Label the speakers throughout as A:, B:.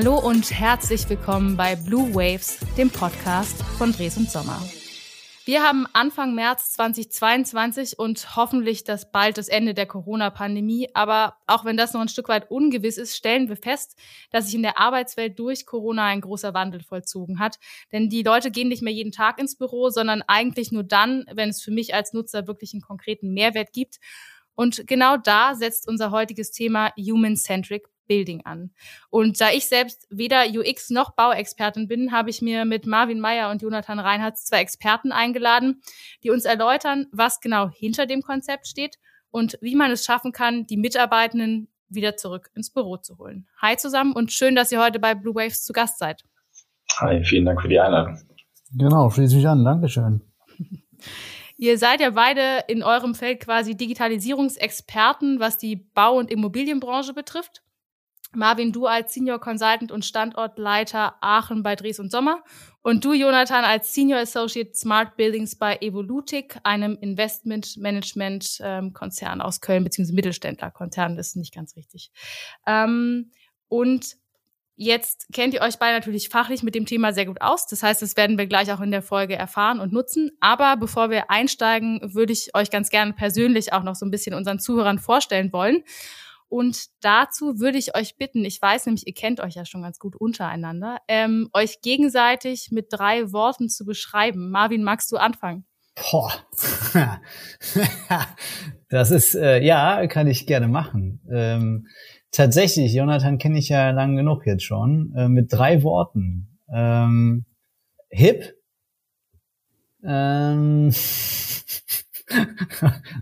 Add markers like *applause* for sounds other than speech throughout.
A: Hallo und herzlich willkommen bei Blue Waves, dem Podcast von Dres und Sommer. Wir haben Anfang März 2022 und hoffentlich das bald das Ende der Corona-Pandemie. Aber auch wenn das noch ein Stück weit ungewiss ist, stellen wir fest, dass sich in der Arbeitswelt durch Corona ein großer Wandel vollzogen hat. Denn die Leute gehen nicht mehr jeden Tag ins Büro, sondern eigentlich nur dann, wenn es für mich als Nutzer wirklich einen konkreten Mehrwert gibt. Und genau da setzt unser heutiges Thema Human-Centric Building an. Und da ich selbst weder UX noch Bauexpertin bin, habe ich mir mit Marvin Meyer und Jonathan Reinhardt zwei Experten eingeladen, die uns erläutern, was genau hinter dem Konzept steht und wie man es schaffen kann, die Mitarbeitenden wieder zurück ins Büro zu holen. Hi zusammen und schön, dass ihr heute bei Blue Waves zu Gast seid.
B: Hi, vielen Dank für die Einladung.
C: Genau, schließe mich an. Dankeschön. *laughs*
A: Ihr seid ja beide in eurem Feld quasi Digitalisierungsexperten, was die Bau- und Immobilienbranche betrifft. Marvin, du als Senior Consultant und Standortleiter Aachen bei Dres und Sommer und du, Jonathan, als Senior Associate Smart Buildings bei Evolutic, einem Investment-Management-Konzern aus Köln, beziehungsweise Mittelständler-Konzern, das ist nicht ganz richtig. Ähm, und jetzt kennt ihr euch beide natürlich fachlich mit dem Thema sehr gut aus. Das heißt, das werden wir gleich auch in der Folge erfahren und nutzen. Aber bevor wir einsteigen, würde ich euch ganz gerne persönlich auch noch so ein bisschen unseren Zuhörern vorstellen wollen. Und dazu würde ich euch bitten, ich weiß nämlich, ihr kennt euch ja schon ganz gut untereinander, ähm, euch gegenseitig mit drei Worten zu beschreiben. Marvin, magst du anfangen?
C: Boah. *laughs* das ist, äh, ja, kann ich gerne machen. Ähm, tatsächlich, Jonathan kenne ich ja lang genug jetzt schon, äh, mit drei Worten. Ähm, hip, ähm, *laughs*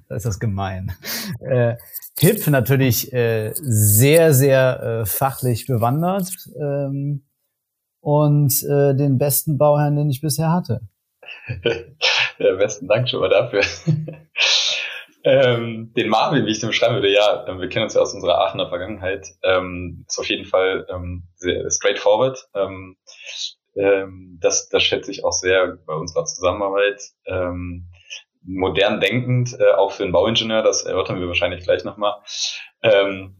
C: das ist das gemein. Äh, Hip natürlich äh, sehr, sehr äh, fachlich bewandert ähm, und äh, den besten Bauherrn, den ich bisher hatte. *laughs*
B: ja, besten Dank schon mal dafür. *laughs* ähm, den Marvin, wie ich den beschreiben würde, ja, ähm, wir kennen uns ja aus unserer Aachener Vergangenheit, ähm, ist auf jeden Fall ähm, sehr straightforward. Ähm, ähm, das, das schätze ich auch sehr bei unserer Zusammenarbeit. Ähm, modern denkend, äh, auch für einen Bauingenieur, das erörtern wir wahrscheinlich gleich nochmal. Ähm,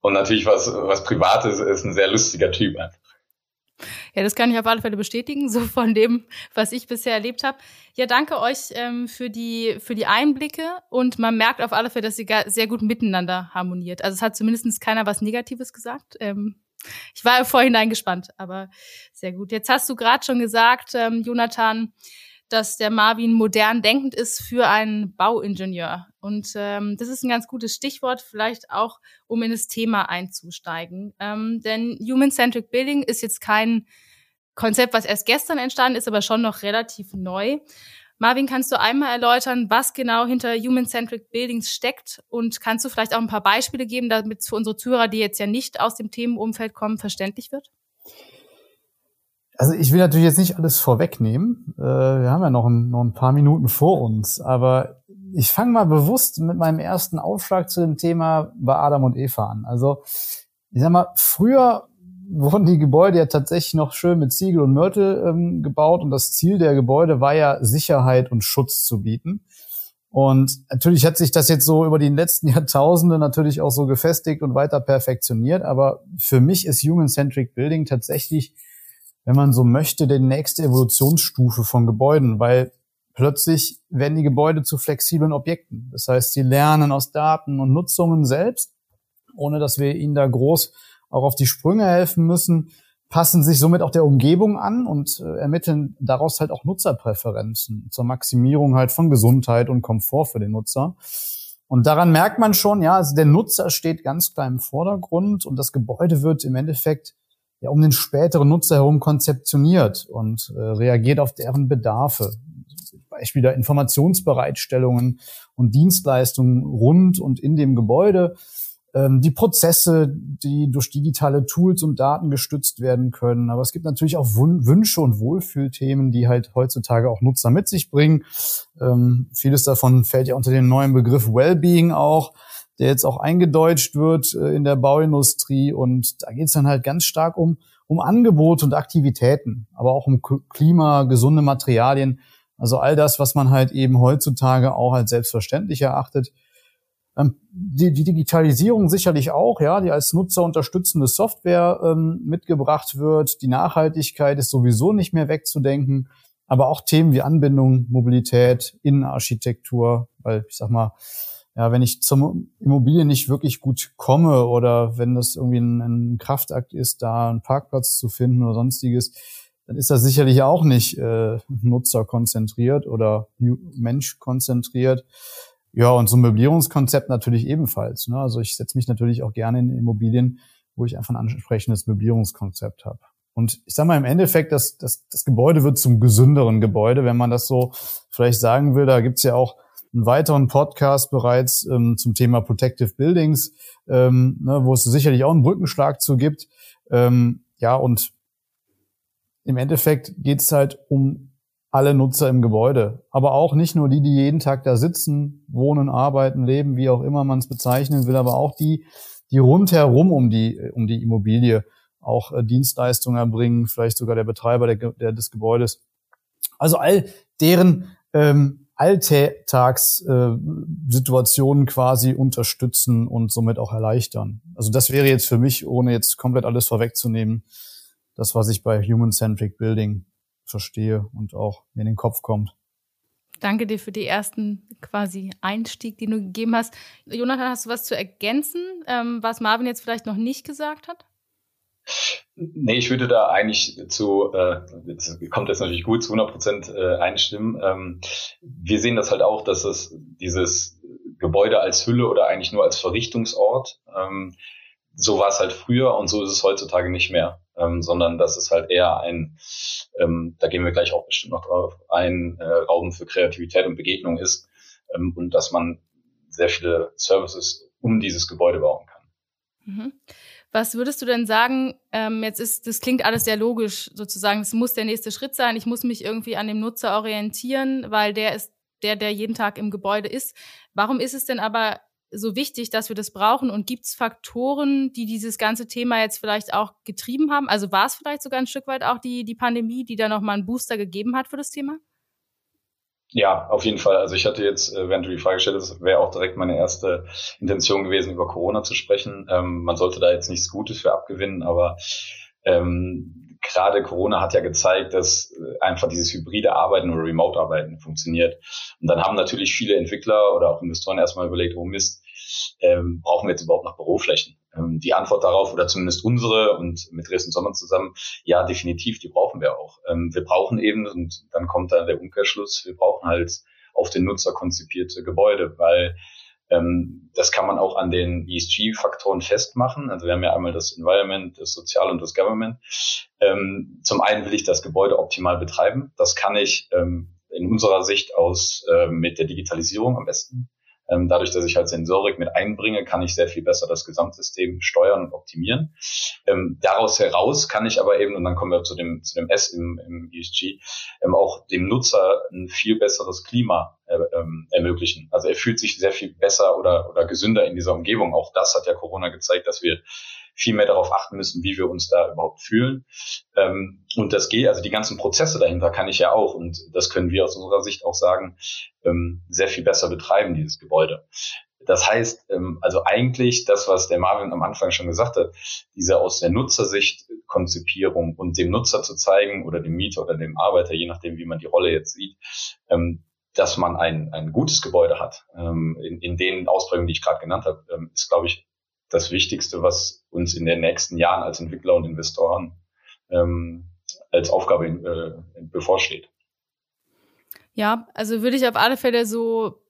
B: und natürlich was, was Privates ist ein sehr lustiger Typ einfach.
A: Ja, das kann ich auf alle Fälle bestätigen, *laughs* so von dem, was ich bisher erlebt habe. Ja, danke euch ähm, für, die, für die Einblicke und man merkt auf alle Fälle, dass ihr sehr gut miteinander harmoniert. Also es hat zumindest keiner was Negatives gesagt. Ähm, ich war vorhinein gespannt, aber sehr gut. Jetzt hast du gerade schon gesagt, ähm, Jonathan, dass der Marvin modern denkend ist für einen Bauingenieur. Und ähm, das ist ein ganz gutes Stichwort, vielleicht auch, um in das Thema einzusteigen. Ähm, denn Human-Centric Building ist jetzt kein Konzept, was erst gestern entstanden ist, aber schon noch relativ neu. Marvin, kannst du einmal erläutern, was genau hinter Human-Centric Buildings steckt? Und kannst du vielleicht auch ein paar Beispiele geben, damit es für unsere Zuhörer, die jetzt ja nicht aus dem Themenumfeld kommen, verständlich wird?
C: Also ich will natürlich jetzt nicht alles vorwegnehmen. Äh, wir haben ja noch ein, noch ein paar Minuten vor uns, aber ich fange mal bewusst mit meinem ersten Aufschlag zu dem Thema bei Adam und Eva an. Also ich sag mal, früher wurden die Gebäude ja tatsächlich noch schön mit Ziegel und Mörtel ähm, gebaut und das Ziel der Gebäude war ja Sicherheit und Schutz zu bieten. Und natürlich hat sich das jetzt so über die letzten *laughs* Jahrtausende natürlich auch so gefestigt und weiter perfektioniert. Aber für mich ist Human-Centric Building tatsächlich wenn man so möchte, die nächste Evolutionsstufe von Gebäuden, weil plötzlich werden die Gebäude zu flexiblen Objekten. Das heißt, sie lernen aus Daten und Nutzungen selbst, ohne dass wir ihnen da groß auch auf die Sprünge helfen müssen, passen sich somit auch der Umgebung an und äh, ermitteln daraus halt auch Nutzerpräferenzen zur Maximierung halt von Gesundheit und Komfort für den Nutzer. Und daran merkt man schon, ja, also der Nutzer steht ganz klar im Vordergrund und das Gebäude wird im Endeffekt ja um den späteren Nutzer herum konzeptioniert und äh, reagiert auf deren Bedarfe. Beispiel der Informationsbereitstellungen und Dienstleistungen rund und in dem Gebäude, ähm, die Prozesse, die durch digitale Tools und Daten gestützt werden können. Aber es gibt natürlich auch Wünsche und Wohlfühlthemen, die halt heutzutage auch Nutzer mit sich bringen. Ähm, vieles davon fällt ja unter den neuen Begriff Wellbeing auch der jetzt auch eingedeutscht wird äh, in der Bauindustrie. Und da geht es dann halt ganz stark um, um Angebote und Aktivitäten, aber auch um Klima, gesunde Materialien. Also all das, was man halt eben heutzutage auch als selbstverständlich erachtet. Ähm, die, die Digitalisierung sicherlich auch, ja, die als Nutzer unterstützende Software ähm, mitgebracht wird. Die Nachhaltigkeit ist sowieso nicht mehr wegzudenken. Aber auch Themen wie Anbindung, Mobilität, Innenarchitektur, weil ich sag mal, ja, wenn ich zum Immobilien nicht wirklich gut komme oder wenn das irgendwie ein, ein Kraftakt ist, da einen Parkplatz zu finden oder sonstiges, dann ist das sicherlich auch nicht äh, nutzerkonzentriert oder menschkonzentriert. Ja, und so ein Möblierungskonzept natürlich ebenfalls. Ne? Also ich setze mich natürlich auch gerne in Immobilien, wo ich einfach ein ansprechendes Möblierungskonzept habe. Und ich sage mal im Endeffekt, das, das, das Gebäude wird zum gesünderen Gebäude, wenn man das so vielleicht sagen will. Da gibt's ja auch einen weiteren Podcast bereits ähm, zum Thema Protective Buildings, ähm, ne, wo es sicherlich auch einen Brückenschlag zu gibt. Ähm, ja, und im Endeffekt geht es halt um alle Nutzer im Gebäude. Aber auch nicht nur die, die jeden Tag da sitzen, wohnen, arbeiten, leben, wie auch immer man es bezeichnen will, aber auch die, die rundherum um die, um die Immobilie auch äh, Dienstleistungen erbringen, vielleicht sogar der Betreiber der, der, des Gebäudes. Also all deren ähm, Alltagssituationen quasi unterstützen und somit auch erleichtern. Also das wäre jetzt für mich, ohne jetzt komplett alles vorwegzunehmen, das, was ich bei Human-Centric Building verstehe und auch mir in den Kopf kommt.
A: Danke dir für die ersten quasi Einstieg, den du gegeben hast. Jonathan, hast du was zu ergänzen, ähm, was Marvin jetzt vielleicht noch nicht gesagt hat?
B: Nee, ich würde da eigentlich zu, äh, kommt jetzt natürlich gut, zu 100 Prozent äh, einstimmen. Ähm, wir sehen das halt auch, dass es dieses Gebäude als Hülle oder eigentlich nur als Verrichtungsort, ähm, so war es halt früher und so ist es heutzutage nicht mehr, ähm, sondern das ist halt eher ein, ähm, da gehen wir gleich auch bestimmt noch drauf ein, äh, Raum für Kreativität und Begegnung ist ähm, und dass man sehr viele Services um dieses Gebäude bauen kann.
A: Mhm. Was würdest du denn sagen, ähm, jetzt ist, das klingt alles sehr logisch sozusagen, es muss der nächste Schritt sein, ich muss mich irgendwie an dem Nutzer orientieren, weil der ist der, der jeden Tag im Gebäude ist. Warum ist es denn aber so wichtig, dass wir das brauchen? Und gibt es Faktoren, die dieses ganze Thema jetzt vielleicht auch getrieben haben? Also war es vielleicht sogar ein Stück weit auch die, die Pandemie, die da nochmal einen Booster gegeben hat für das Thema?
B: Ja, auf jeden Fall. Also ich hatte jetzt, äh, während du die Frage gestellt hast, wäre auch direkt meine erste Intention gewesen, über Corona zu sprechen. Ähm, man sollte da jetzt nichts Gutes für abgewinnen, aber ähm, gerade Corona hat ja gezeigt, dass äh, einfach dieses hybride Arbeiten oder Remote-Arbeiten funktioniert. Und dann haben natürlich viele Entwickler oder auch Investoren erstmal überlegt, oh Mist, ähm, brauchen wir jetzt überhaupt noch Büroflächen? Ähm, die Antwort darauf, oder zumindest unsere und mit Dresden Sommer zusammen, ja, definitiv, die brauchen wir auch. Ähm, wir brauchen eben, und dann kommt da der Umkehrschluss, wir brauchen halt auf den Nutzer konzipierte Gebäude, weil ähm, das kann man auch an den ESG-Faktoren festmachen. Also wir haben ja einmal das Environment, das Sozial und das Government. Ähm, zum einen will ich das Gebäude optimal betreiben. Das kann ich ähm, in unserer Sicht aus äh, mit der Digitalisierung am besten. Ähm, dadurch, dass ich halt Sensorik mit einbringe, kann ich sehr viel besser das Gesamtsystem steuern und optimieren. Ähm, daraus heraus kann ich aber eben, und dann kommen wir zu dem, zu dem S im, im ESG, ähm, auch dem Nutzer ein viel besseres Klima äh, ähm, ermöglichen. Also er fühlt sich sehr viel besser oder, oder gesünder in dieser Umgebung. Auch das hat ja Corona gezeigt, dass wir viel mehr darauf achten müssen, wie wir uns da überhaupt fühlen. Ähm, und das geht, also die ganzen Prozesse dahinter kann ich ja auch, und das können wir aus unserer Sicht auch sagen, ähm, sehr viel besser betreiben, dieses Gebäude. Das heißt, ähm, also eigentlich das, was der Marvin am Anfang schon gesagt hat, diese aus der Nutzersicht Konzipierung und dem Nutzer zu zeigen oder dem Mieter oder dem Arbeiter, je nachdem, wie man die Rolle jetzt sieht, ähm, dass man ein, ein gutes Gebäude hat. Ähm, in, in den Ausprägungen, die ich gerade genannt habe, ähm, ist, glaube ich, das Wichtigste, was uns in den nächsten Jahren als Entwickler und Investoren ähm, als Aufgabe äh, bevorsteht.
A: Ja, also würde ich auf alle Fälle so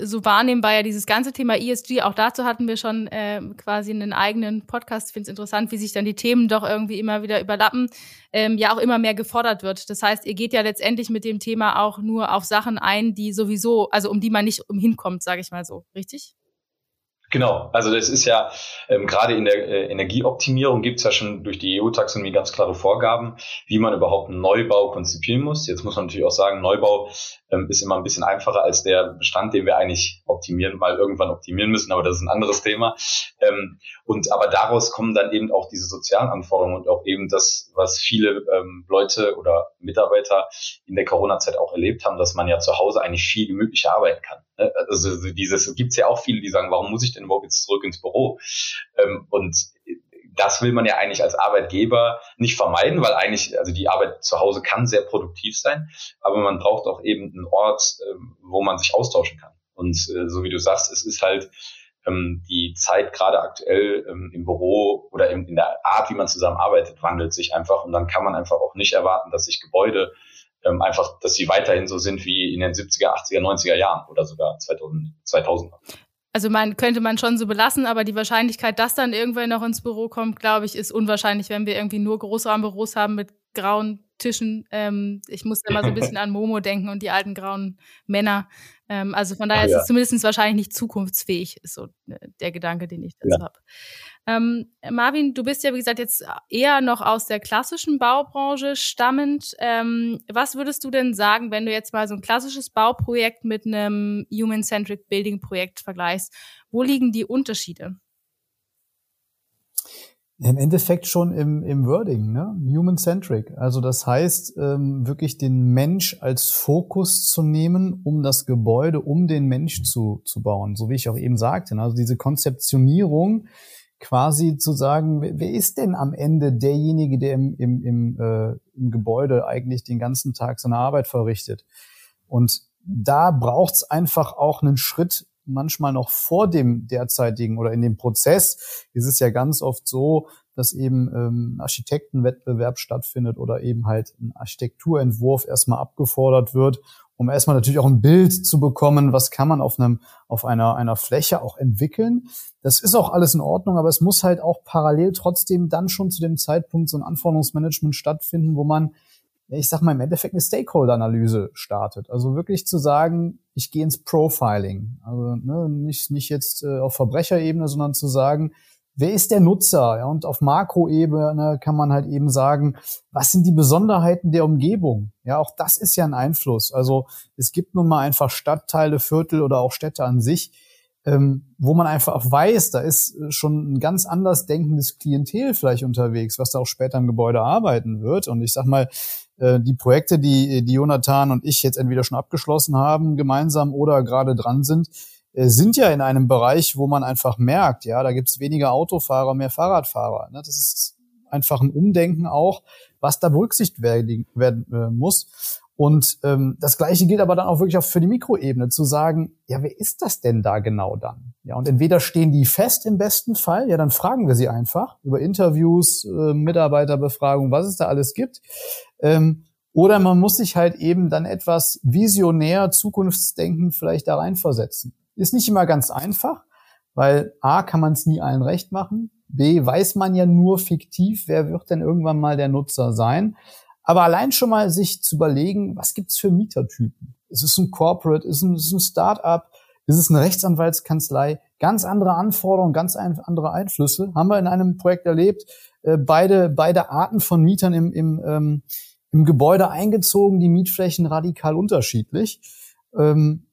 A: so wahrnehmen, war ja dieses ganze Thema ESG, auch dazu hatten wir schon äh, quasi einen eigenen Podcast. Ich finde es interessant, wie sich dann die Themen doch irgendwie immer wieder überlappen, ähm, ja auch immer mehr gefordert wird. Das heißt, ihr geht ja letztendlich mit dem Thema auch nur auf Sachen ein, die sowieso, also um die man nicht umhinkommt, sage ich mal so, richtig?
B: Genau, also das ist ja ähm, gerade in der äh, Energieoptimierung gibt es ja schon durch die EU-Taxonomie ganz klare Vorgaben, wie man überhaupt einen Neubau konzipieren muss. Jetzt muss man natürlich auch sagen, Neubau ähm, ist immer ein bisschen einfacher als der Bestand, den wir eigentlich optimieren, mal irgendwann optimieren müssen, aber das ist ein anderes Thema. Ähm, und aber daraus kommen dann eben auch diese sozialen Anforderungen und auch eben das, was viele ähm, Leute oder Mitarbeiter in der Corona-Zeit auch erlebt haben, dass man ja zu Hause eigentlich viel gemütlicher arbeiten kann. Ne? Also dieses gibt's ja auch viele, die sagen, warum muss ich denn überhaupt jetzt zurück ins Büro? Ähm, und das will man ja eigentlich als Arbeitgeber nicht vermeiden, weil eigentlich, also die Arbeit zu Hause kann sehr produktiv sein, aber man braucht auch eben einen Ort, ähm, wo man sich austauschen kann. Und äh, so wie du sagst, es ist halt ähm, die Zeit gerade aktuell im Büro oder in der Art, wie man zusammenarbeitet, wandelt sich einfach und dann kann man einfach auch nicht erwarten, dass sich Gebäude ähm, einfach, dass sie weiterhin so sind wie in den 70er, 80er, 90er Jahren oder sogar 2000, 2000er.
A: Also man könnte man schon so belassen, aber die Wahrscheinlichkeit, dass dann irgendwer noch ins Büro kommt, glaube ich, ist unwahrscheinlich, wenn wir irgendwie nur Großraumbüros haben mit grauen Tischen. Ähm, ich muss immer so ein *laughs* bisschen an Momo denken und die alten grauen Männer. Ähm, also von daher oh, ja. ist es zumindest wahrscheinlich nicht zukunftsfähig, ist so äh, der Gedanke, den ich dazu ja. habe. Ähm, Marvin, du bist ja, wie gesagt, jetzt eher noch aus der klassischen Baubranche stammend. Ähm, was würdest du denn sagen, wenn du jetzt mal so ein klassisches Bauprojekt mit einem Human-Centric Building-Projekt vergleichst? Wo liegen die Unterschiede?
C: Im Endeffekt schon im, im Wording, ne? Human-centric. Also das heißt, ähm, wirklich den Mensch als Fokus zu nehmen, um das Gebäude, um den Mensch zu, zu bauen. So wie ich auch eben sagte. Ne? Also diese Konzeptionierung quasi zu sagen, wer ist denn am Ende derjenige, der im, im, im, äh, im Gebäude eigentlich den ganzen Tag seine Arbeit verrichtet? Und da braucht's einfach auch einen Schritt manchmal noch vor dem derzeitigen oder in dem Prozess ist es ja ganz oft so, dass eben ähm, ein Architektenwettbewerb stattfindet oder eben halt ein Architekturentwurf erstmal abgefordert wird, um erstmal natürlich auch ein Bild zu bekommen, was kann man auf einem auf einer einer Fläche auch entwickeln. Das ist auch alles in Ordnung, aber es muss halt auch parallel trotzdem dann schon zu dem Zeitpunkt so ein Anforderungsmanagement stattfinden, wo man ich sag mal, im Endeffekt eine Stakeholder-Analyse startet. Also wirklich zu sagen, ich gehe ins Profiling. Also ne, nicht, nicht jetzt äh, auf Verbrecherebene, sondern zu sagen, wer ist der Nutzer? Ja, und auf Makroebene kann man halt eben sagen, was sind die Besonderheiten der Umgebung? Ja, auch das ist ja ein Einfluss. Also es gibt nun mal einfach Stadtteile, Viertel oder auch Städte an sich, ähm, wo man einfach weiß, da ist schon ein ganz anders denkendes Klientel vielleicht unterwegs, was da auch später im Gebäude arbeiten wird. Und ich sag mal, äh, die Projekte, die, die Jonathan und ich jetzt entweder schon abgeschlossen haben, gemeinsam oder gerade dran sind, äh, sind ja in einem Bereich, wo man einfach merkt, ja, da gibt's weniger Autofahrer, mehr Fahrradfahrer. Ne? Das ist einfach ein Umdenken auch, was da berücksichtigt werden, werden äh, muss. Und ähm, das Gleiche gilt aber dann auch wirklich auch für die Mikroebene, zu sagen, ja, wer ist das denn da genau dann? Ja, und entweder stehen die fest im besten Fall, ja, dann fragen wir sie einfach über Interviews, äh, Mitarbeiterbefragung, was es da alles gibt. Ähm, oder man muss sich halt eben dann etwas visionär, zukunftsdenken vielleicht da reinversetzen. Ist nicht immer ganz einfach, weil A, kann man es nie allen recht machen. B, weiß man ja nur fiktiv, wer wird denn irgendwann mal der Nutzer sein. Aber allein schon mal sich zu überlegen, was gibt's für Mietertypen? Ist es ein Corporate? Ist es ein Start-up? Ist es eine Rechtsanwaltskanzlei? Ganz andere Anforderungen, ganz andere Einflüsse. Haben wir in einem Projekt erlebt. Äh, beide, beide Arten von Mietern im, im, ähm, im Gebäude eingezogen, die Mietflächen radikal unterschiedlich. Ähm,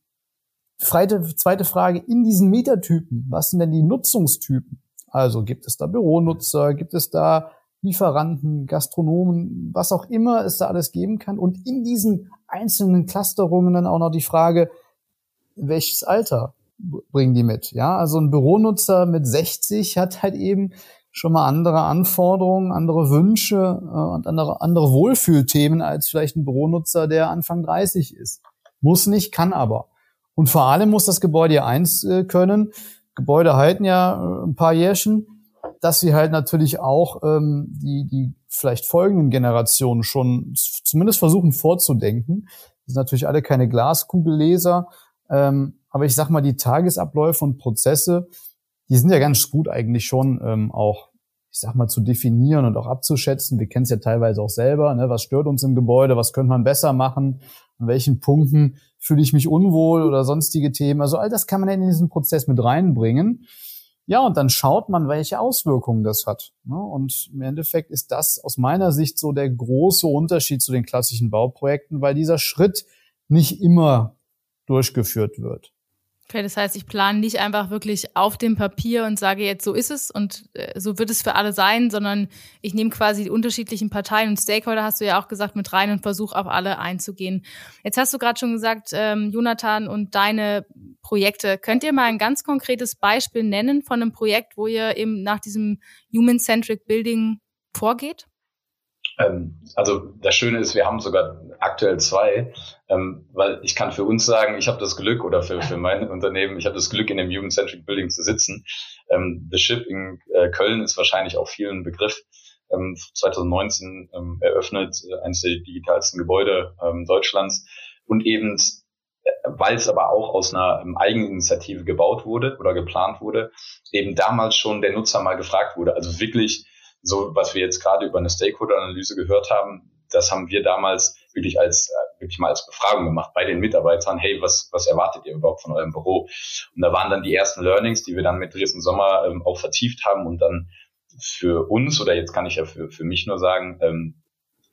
C: zweite Frage, in diesen Mietertypen, was sind denn die Nutzungstypen? Also gibt es da Büronutzer, gibt es da Lieferanten, Gastronomen, was auch immer es da alles geben kann. Und in diesen einzelnen Clusterungen dann auch noch die Frage, welches Alter bringen die mit? Ja, also ein Büronutzer mit 60 hat halt eben schon mal andere Anforderungen, andere Wünsche äh, und andere, andere Wohlfühlthemen als vielleicht ein Büronutzer, der Anfang 30 ist. Muss nicht, kann aber. Und vor allem muss das Gebäude ja eins äh, können. Gebäude halten ja äh, ein paar Jährchen dass sie halt natürlich auch ähm, die, die vielleicht folgenden Generationen schon zumindest versuchen vorzudenken. Das sind natürlich alle keine Glaskugelleser, ähm, aber ich sag mal, die Tagesabläufe und Prozesse, die sind ja ganz gut eigentlich schon ähm, auch, ich sag mal, zu definieren und auch abzuschätzen. Wir kennen es ja teilweise auch selber, ne? was stört uns im Gebäude, was könnte man besser machen, an welchen Punkten fühle ich mich unwohl oder sonstige Themen. Also all das kann man in diesen Prozess mit reinbringen. Ja, und dann schaut man, welche Auswirkungen das hat. Ne? Und im Endeffekt ist das aus meiner Sicht so der große Unterschied zu den klassischen Bauprojekten, weil dieser Schritt nicht immer durchgeführt wird.
A: Okay, das heißt, ich plane nicht einfach wirklich auf dem Papier und sage jetzt, so ist es und äh, so wird es für alle sein, sondern ich nehme quasi die unterschiedlichen Parteien und Stakeholder, hast du ja auch gesagt, mit rein und versuche auf alle einzugehen. Jetzt hast du gerade schon gesagt, ähm, Jonathan und deine Projekte. Könnt ihr mal ein ganz konkretes Beispiel nennen von einem Projekt, wo ihr eben nach diesem Human-Centric Building vorgeht?
B: Ähm, also das Schöne ist, wir haben sogar aktuell zwei, ähm, weil ich kann für uns sagen, ich habe das Glück oder für, für mein *laughs* Unternehmen, ich habe das Glück, in dem Human-Centric Building zu sitzen. Ähm, The Ship in äh, Köln ist wahrscheinlich auch vielen Begriff. 2019 eröffnet, äh, eines der digitalsten Gebäude Deutschlands und eben äh, weil es aber auch aus einer Eigeninitiative gebaut wurde oder geplant wurde, eben damals schon der Nutzer mal gefragt wurde. Also wirklich so, was wir jetzt gerade über eine Stakeholder-Analyse gehört haben, das haben wir damals wirklich als äh, wirklich mal als Befragung gemacht bei den Mitarbeitern. Hey, was was erwartet ihr überhaupt von eurem Büro? Und da waren dann die ersten Learnings, die wir dann mit Dresden Sommer ähm, auch vertieft haben und dann für uns oder jetzt kann ich ja für für mich nur sagen ähm,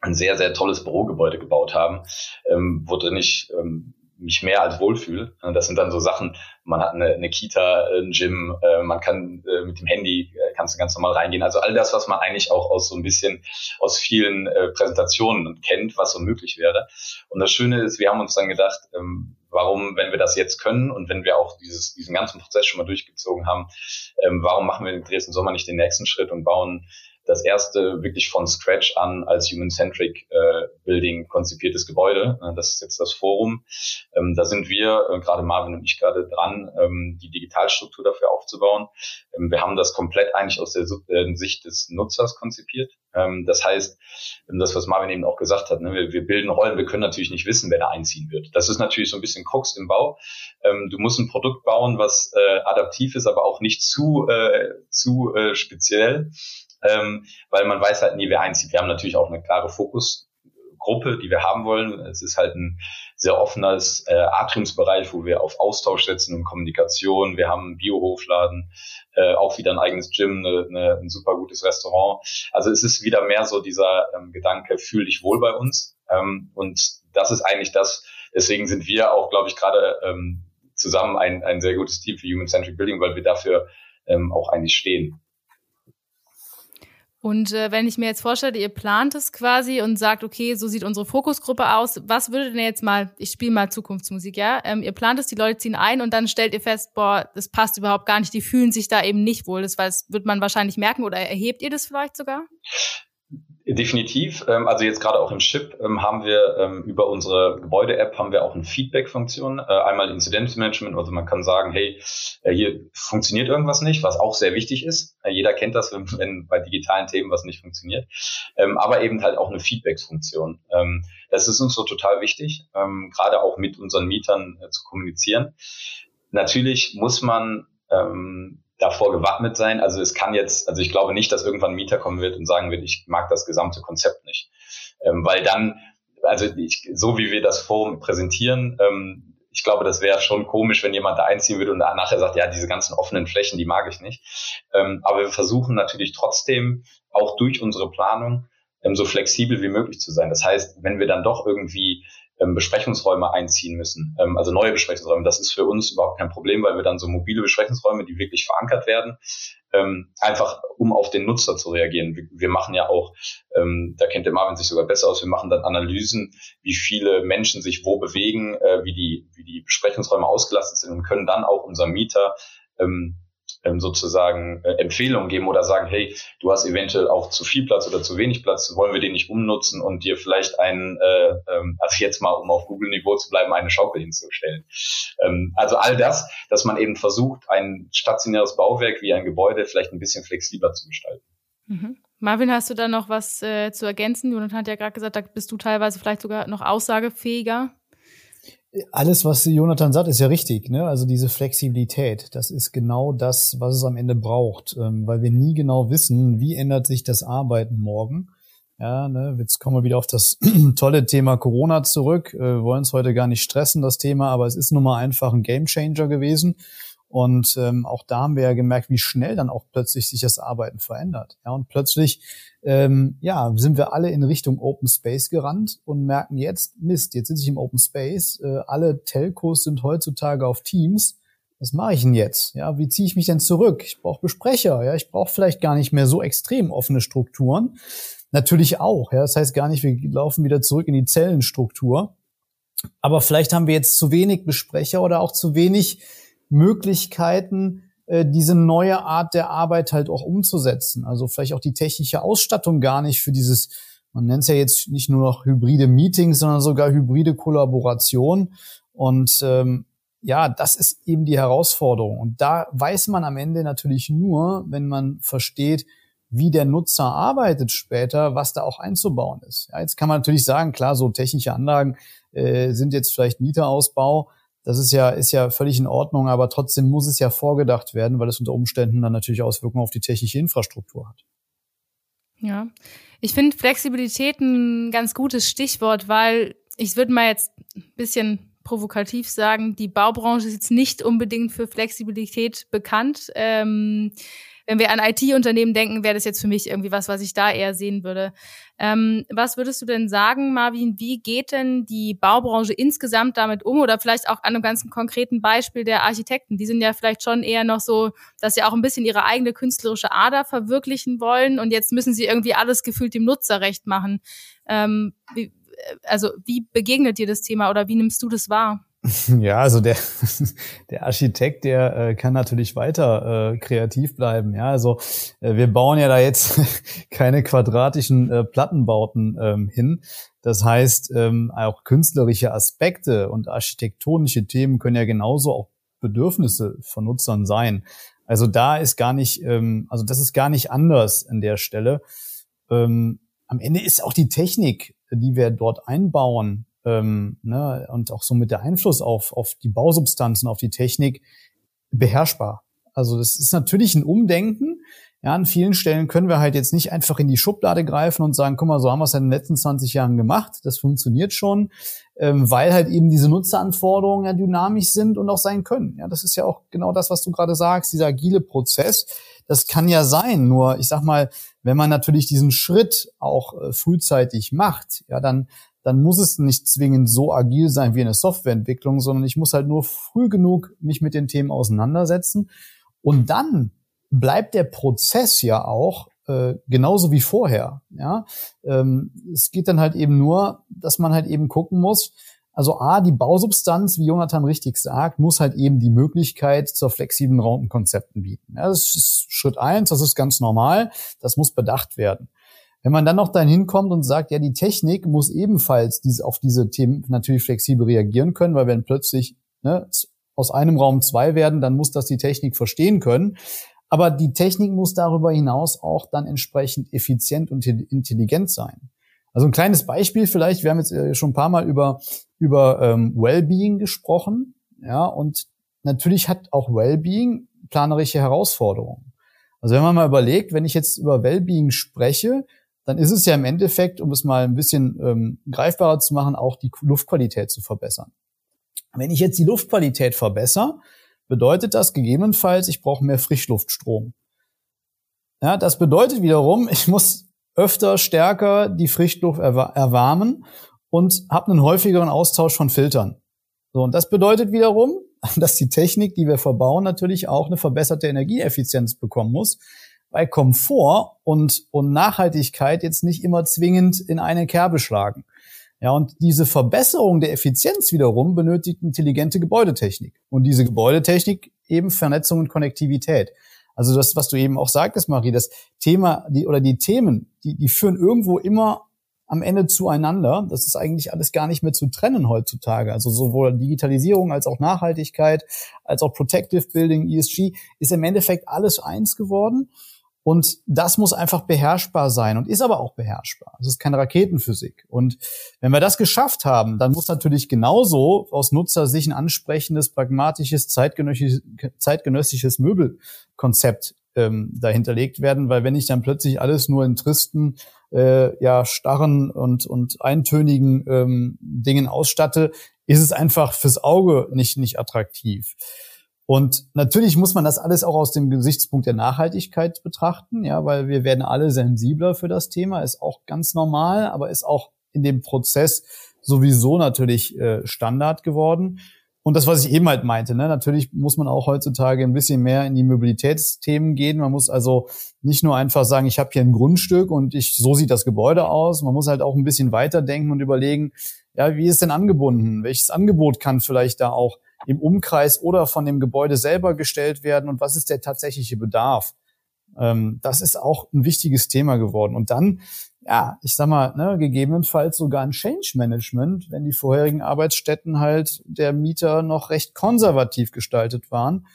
B: ein sehr sehr tolles Bürogebäude gebaut haben, ähm, wo drin ich ähm, mich mehr als wohlfühle. Das sind dann so Sachen, man hat eine, eine Kita, ein Gym, äh, man kann äh, mit dem Handy, äh, kannst du ganz normal reingehen. Also all das, was man eigentlich auch aus so ein bisschen, aus vielen äh, Präsentationen kennt, was so möglich wäre. Und das Schöne ist, wir haben uns dann gedacht, ähm, warum, wenn wir das jetzt können und wenn wir auch dieses, diesen ganzen Prozess schon mal durchgezogen haben, ähm, warum machen wir in Dresden Sommer nicht den nächsten Schritt und bauen das erste wirklich von Scratch an als Human-Centric äh, Building konzipiertes Gebäude. Das ist jetzt das Forum. Ähm, da sind wir, äh, gerade Marvin und ich gerade dran, ähm, die Digitalstruktur dafür aufzubauen. Ähm, wir haben das komplett eigentlich aus der äh, Sicht des Nutzers konzipiert. Ähm, das heißt, ähm, das, was Marvin eben auch gesagt hat, ne, wir, wir, bilden Rollen, wir können natürlich nicht wissen, wer da einziehen wird. Das ist natürlich so ein bisschen Krux im Bau. Ähm, du musst ein Produkt bauen, was äh, adaptiv ist, aber auch nicht zu, äh, zu äh, speziell ähm, weil man weiß halt nie, wer einzieht. Wir haben natürlich auch eine klare Fokusgruppe, die wir haben wollen. Es ist halt ein sehr offenes äh, Atriumsbereich, wo wir auf Austausch setzen und Kommunikation. Wir haben einen Biohofladen, äh, auch wieder ein eigenes Gym, eine, eine, ein super gutes Restaurant. Also es ist wieder mehr so dieser ähm, Gedanke, fühl dich wohl bei uns. Ähm, und das ist eigentlich das, deswegen sind wir auch, glaube ich, gerade ähm, zusammen ein, ein sehr gutes Team für Human-Centric Building, weil wir dafür ähm, auch eigentlich stehen.
A: Und äh, wenn ich mir jetzt vorstelle, ihr plant es quasi und sagt, okay, so sieht unsere Fokusgruppe aus, was würde denn jetzt mal, ich spiele mal Zukunftsmusik, ja? Ähm, ihr plant es, die Leute ziehen ein und dann stellt ihr fest, boah, das passt überhaupt gar nicht, die fühlen sich da eben nicht wohl. Das, das wird man wahrscheinlich merken oder erhebt ihr das vielleicht sogar?
B: Definitiv. Ähm, also jetzt gerade auch im Chip ähm, haben wir ähm, über unsere Gebäude-App haben wir auch eine Feedback-Funktion. Äh, einmal Inzidenzmanagement, also man kann sagen, hey, äh, hier funktioniert irgendwas nicht, was auch sehr wichtig ist. Äh, jeder kennt das, *laughs* wenn, wenn bei digitalen Themen was nicht funktioniert. Aber eben halt auch eine Feedback-Funktion. Das ist uns so total wichtig, gerade auch mit unseren Mietern zu kommunizieren. Natürlich muss man davor gewappnet sein. Also es kann jetzt, also ich glaube nicht, dass irgendwann ein Mieter kommen wird und sagen wird, ich mag das gesamte Konzept nicht. Ähm, weil dann, also ich, so wie wir das Forum präsentieren, ähm, ich glaube, das wäre schon komisch, wenn jemand da einziehen würde und nachher sagt, ja, diese ganzen offenen Flächen, die mag ich nicht. Ähm, aber wir versuchen natürlich trotzdem auch durch unsere Planung ähm, so flexibel wie möglich zu sein. Das heißt, wenn wir dann doch irgendwie ähm, Besprechungsräume einziehen müssen, ähm, also neue Besprechungsräume. Das ist für uns überhaupt kein Problem, weil wir dann so mobile Besprechungsräume, die wirklich verankert werden, ähm, einfach um auf den Nutzer zu reagieren. Wir, wir machen ja auch, ähm, da kennt der Marvin sich sogar besser aus, wir machen dann Analysen, wie viele Menschen sich wo bewegen, äh, wie, die, wie die Besprechungsräume ausgelastet sind und können dann auch unserem Mieter ähm, ähm, sozusagen äh, Empfehlungen geben oder sagen, hey, du hast eventuell auch zu viel Platz oder zu wenig Platz, wollen wir den nicht umnutzen und dir vielleicht einen, äh, ähm, also jetzt mal, um auf Google-Niveau zu bleiben, eine Schaukel hinzustellen. Ähm, also all das, dass man eben versucht, ein stationäres Bauwerk wie ein Gebäude vielleicht ein bisschen flexibler zu gestalten.
A: Mhm. Marvin, hast du da noch was äh, zu ergänzen? Jonathan hat ja gerade gesagt, da bist du teilweise vielleicht sogar noch aussagefähiger
C: alles, was Jonathan sagt, ist ja richtig. Ne? Also diese Flexibilität, das ist genau das, was es am Ende braucht, ähm, weil wir nie genau wissen, wie ändert sich das Arbeiten morgen. Ja, ne, jetzt kommen wir wieder auf das *clears throat* tolle Thema Corona zurück. Äh, wollen es heute gar nicht stressen, das Thema, aber es ist nun mal einfach ein Gamechanger gewesen. Und ähm, auch da haben wir ja gemerkt, wie schnell dann auch plötzlich sich das Arbeiten verändert. Ja, und plötzlich ähm, ja, sind wir alle in Richtung Open Space gerannt und merken jetzt, Mist, jetzt sitze ich im Open Space. Äh, alle Telcos sind heutzutage auf Teams. Was mache ich denn jetzt? Ja, wie ziehe ich mich denn zurück? Ich brauche Besprecher, ja, ich brauche vielleicht gar nicht mehr so extrem offene Strukturen. Natürlich auch, ja, das heißt gar nicht, wir laufen wieder zurück in die Zellenstruktur. Aber vielleicht haben wir jetzt zu wenig Besprecher oder auch zu wenig Möglichkeiten, äh, diese neue Art der Arbeit halt auch umzusetzen. Also vielleicht auch die technische Ausstattung gar nicht für dieses, man nennt es ja jetzt nicht nur noch hybride Meetings, sondern sogar hybride Kollaboration. Und ähm, ja, das ist eben die Herausforderung. Und da weiß man am Ende natürlich nur, wenn man versteht, wie der Nutzer arbeitet später, was da auch einzubauen ist. Ja, jetzt kann man natürlich sagen, klar, so technische Anlagen äh, sind jetzt vielleicht Mieterausbau. Das ist ja, ist ja völlig in Ordnung, aber trotzdem muss es ja vorgedacht werden, weil es unter Umständen dann natürlich Auswirkungen auf die technische Infrastruktur hat.
A: Ja, ich finde Flexibilität ein ganz gutes Stichwort, weil ich würde mal jetzt ein bisschen provokativ sagen, die Baubranche ist jetzt nicht unbedingt für Flexibilität bekannt. Ähm, wenn wir an IT-Unternehmen denken, wäre das jetzt für mich irgendwie was, was ich da eher sehen würde. Ähm, was würdest du denn sagen, Marvin? Wie geht denn die Baubranche insgesamt damit um? Oder vielleicht auch an einem ganz konkreten Beispiel der Architekten. Die sind ja vielleicht schon eher noch so, dass sie auch ein bisschen ihre eigene künstlerische Ader verwirklichen wollen und jetzt müssen sie irgendwie alles gefühlt dem Nutzer recht machen. Ähm, wie, also wie begegnet dir das Thema oder wie nimmst du das wahr? *laughs*
C: Ja, also der, *laughs* der Architekt, der äh, kann natürlich weiter äh, kreativ bleiben. Ja, also äh, wir bauen ja da jetzt *laughs* keine quadratischen äh, Plattenbauten ähm, hin. Das heißt, ähm, auch künstlerische Aspekte und architektonische Themen können ja genauso auch Bedürfnisse von Nutzern sein. Also da ist gar nicht, ähm, also das ist gar nicht anders an der Stelle. Ähm, am Ende ist auch die Technik, die wir dort einbauen, ähm, ne, und auch so mit der Einfluss auf, auf die Bausubstanzen, auf die Technik beherrschbar. Also das ist natürlich ein Umdenken. Ja, an vielen Stellen können wir halt jetzt nicht einfach in die Schublade greifen und sagen, guck mal, so haben wir es in den letzten 20 Jahren gemacht. Das funktioniert schon, ähm, weil halt eben diese Nutzeranforderungen ja dynamisch sind und auch sein können. Ja, das ist ja auch genau das, was du gerade sagst, dieser agile Prozess. Das kann ja sein. Nur, ich sag mal, wenn man natürlich diesen Schritt auch äh, frühzeitig macht, ja, dann dann muss es nicht zwingend so agil sein wie eine Softwareentwicklung, sondern ich muss halt nur früh genug mich mit den Themen auseinandersetzen. Und dann bleibt der Prozess ja auch äh, genauso wie vorher. Ja, ähm, es geht dann halt eben nur, dass man halt eben gucken muss. Also a, die Bausubstanz, wie Jonathan richtig sagt, muss halt eben die Möglichkeit zur flexiblen Rautenkonzepten bieten. Ja, das ist Schritt eins, das ist ganz normal, das muss bedacht werden. Wenn man dann noch dahin hinkommt und sagt, ja, die Technik muss ebenfalls diese, auf diese Themen natürlich flexibel reagieren können, weil wenn plötzlich ne, aus einem Raum zwei werden, dann muss das die Technik verstehen können. Aber die Technik muss darüber hinaus auch dann entsprechend effizient und intelligent sein. Also ein kleines Beispiel vielleicht, wir haben jetzt äh, schon ein paar Mal über, über ähm, Wellbeing gesprochen, ja, und natürlich hat auch Wellbeing planerische Herausforderungen. Also wenn man mal überlegt, wenn ich jetzt über Wellbeing spreche, dann ist es ja im Endeffekt, um es mal ein bisschen ähm, greifbarer zu machen, auch die Luftqualität zu verbessern. Wenn ich jetzt die Luftqualität verbessere, bedeutet das gegebenenfalls, ich brauche mehr Frischluftstrom. Ja, das bedeutet wiederum, *laughs* ich muss öfter stärker die Frischluft erwärmen und habe einen häufigeren Austausch von Filtern. So, und das bedeutet wiederum, *laughs* dass die Technik, die wir verbauen, natürlich auch eine verbesserte Energieeffizienz bekommen muss, weil Komfort und, und Nachhaltigkeit jetzt nicht immer zwingend in eine Kerbe schlagen. Ja, und diese Verbesserung der Effizienz wiederum benötigt intelligente Gebäudetechnik. Und diese Gebäudetechnik eben Vernetzung und Konnektivität. Also das, was du eben auch sagtest, Marie, das Thema, die, oder die Themen, die, die führen irgendwo immer am Ende zueinander. Das ist eigentlich alles gar nicht mehr zu trennen heutzutage. Also sowohl Digitalisierung als auch Nachhaltigkeit, als auch Protective Building, ESG, ist im Endeffekt alles eins geworden. Und das muss einfach beherrschbar sein und ist aber auch beherrschbar. Es ist keine Raketenphysik. Und wenn wir das geschafft haben, dann muss natürlich genauso aus Nutzer sich ein ansprechendes, pragmatisches, zeitgenössisches, zeitgenössisches Möbelkonzept ähm, dahinterlegt werden, weil wenn ich dann plötzlich alles nur in tristen, äh, ja, starren und, und eintönigen ähm, Dingen ausstatte, ist es einfach fürs Auge nicht, nicht attraktiv. Und natürlich muss man das alles auch aus dem Gesichtspunkt der Nachhaltigkeit betrachten, ja, weil wir werden alle sensibler für das Thema, ist auch ganz normal, aber ist auch in dem Prozess sowieso natürlich äh, Standard geworden. Und das, was ich eben halt meinte, ne, natürlich muss man auch heutzutage ein bisschen mehr in die Mobilitätsthemen gehen. Man muss also nicht nur einfach sagen, ich habe hier ein Grundstück und ich so sieht das Gebäude aus. Man muss halt auch ein bisschen weiterdenken und überlegen, ja, wie ist denn angebunden? Welches Angebot kann vielleicht da auch im Umkreis oder von dem Gebäude selber gestellt werden und was ist der tatsächliche Bedarf? Ähm, das ist auch ein wichtiges Thema geworden. Und dann ja, ich sag mal, ne, gegebenenfalls sogar ein Change Management, wenn die vorherigen Arbeitsstätten halt der Mieter noch recht konservativ gestaltet waren,